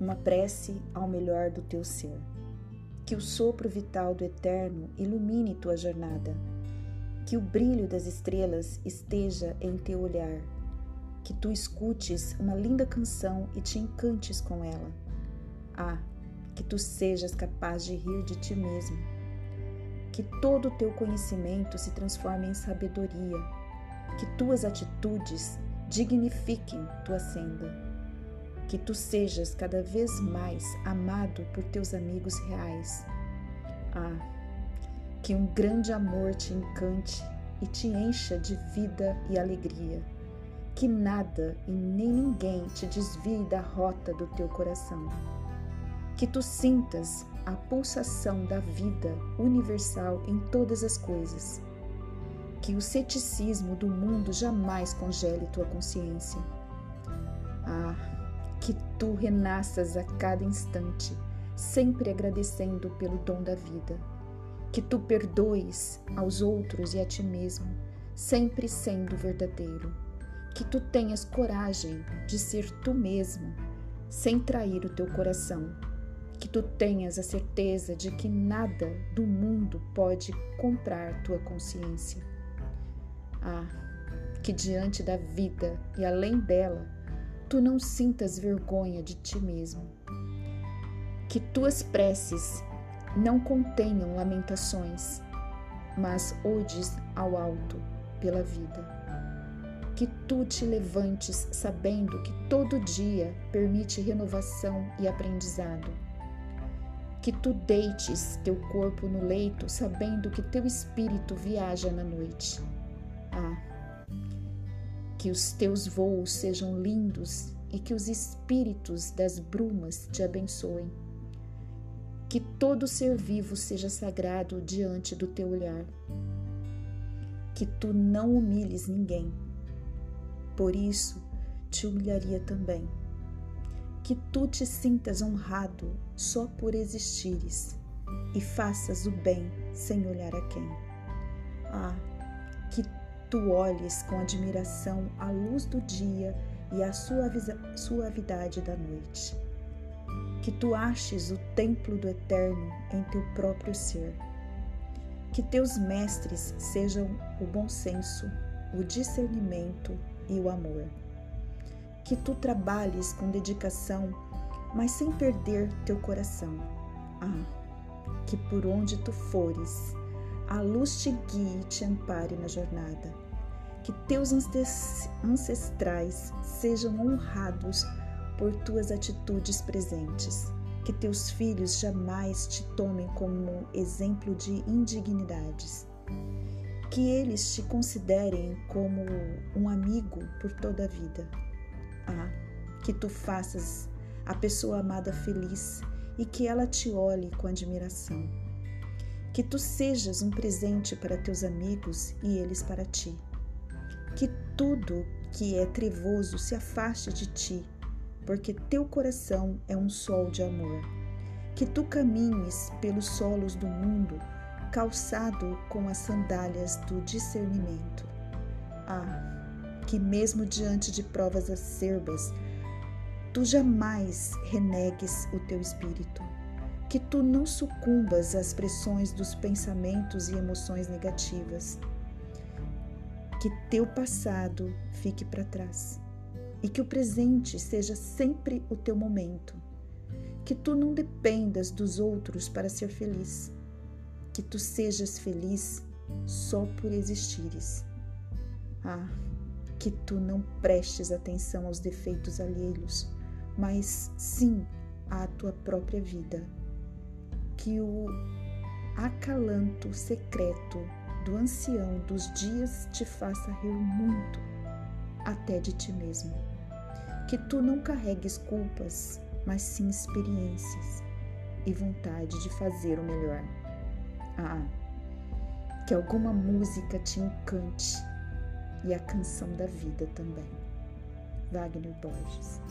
Uma prece ao melhor do teu ser. Que o sopro vital do eterno ilumine tua jornada. Que o brilho das estrelas esteja em teu olhar. Que tu escutes uma linda canção e te encantes com ela. Ah, que tu sejas capaz de rir de ti mesmo. Que todo o teu conhecimento se transforme em sabedoria. Que tuas atitudes dignifiquem tua senda que tu sejas cada vez mais amado por teus amigos reais. Ah, que um grande amor te encante e te encha de vida e alegria. Que nada e nem ninguém te desvie da rota do teu coração. Que tu sintas a pulsação da vida universal em todas as coisas. Que o ceticismo do mundo jamais congele tua consciência. Ah, que tu renasças a cada instante, sempre agradecendo pelo dom da vida. Que tu perdoes aos outros e a ti mesmo, sempre sendo verdadeiro. Que tu tenhas coragem de ser tu mesmo, sem trair o teu coração. Que tu tenhas a certeza de que nada do mundo pode comprar tua consciência. Ah, que diante da vida e além dela, tu não sintas vergonha de ti mesmo. Que tuas preces não contenham lamentações, mas odes ao alto pela vida. Que tu te levantes sabendo que todo dia permite renovação e aprendizado. Que tu deites teu corpo no leito sabendo que teu espírito viaja na noite. Que os teus voos sejam lindos e que os espíritos das brumas te abençoem. Que todo ser vivo seja sagrado diante do teu olhar. Que tu não humilhes ninguém. Por isso te humilharia também. Que tu te sintas honrado só por existires e faças o bem sem olhar a quem. Ah, que tu olhes com admiração a luz do dia e a suavidade da noite. Que tu aches o templo do eterno em teu próprio ser. Que teus mestres sejam o bom senso, o discernimento e o amor. Que tu trabalhes com dedicação, mas sem perder teu coração. Ah, que por onde tu fores, a luz te guie e te ampare na jornada. Que teus ancestrais sejam honrados por tuas atitudes presentes. Que teus filhos jamais te tomem como exemplo de indignidades. Que eles te considerem como um amigo por toda a vida. Ah, que tu faças a pessoa amada feliz e que ela te olhe com admiração que tu sejas um presente para teus amigos e eles para ti. Que tudo que é trevoso se afaste de ti, porque teu coração é um sol de amor. Que tu caminhes pelos solos do mundo, calçado com as sandálias do discernimento. Ah, que mesmo diante de provas acerbas, tu jamais renegues o teu espírito que tu não sucumbas às pressões dos pensamentos e emoções negativas. Que teu passado fique para trás e que o presente seja sempre o teu momento. Que tu não dependas dos outros para ser feliz. Que tu sejas feliz só por existires. Ah, que tu não prestes atenção aos defeitos alheios, mas sim à tua própria vida que o acalanto secreto do ancião dos dias te faça rir muito, até de ti mesmo. Que tu não carregues culpas, mas sim experiências e vontade de fazer o melhor. Ah, que alguma música te encante e a canção da vida também. Wagner Borges.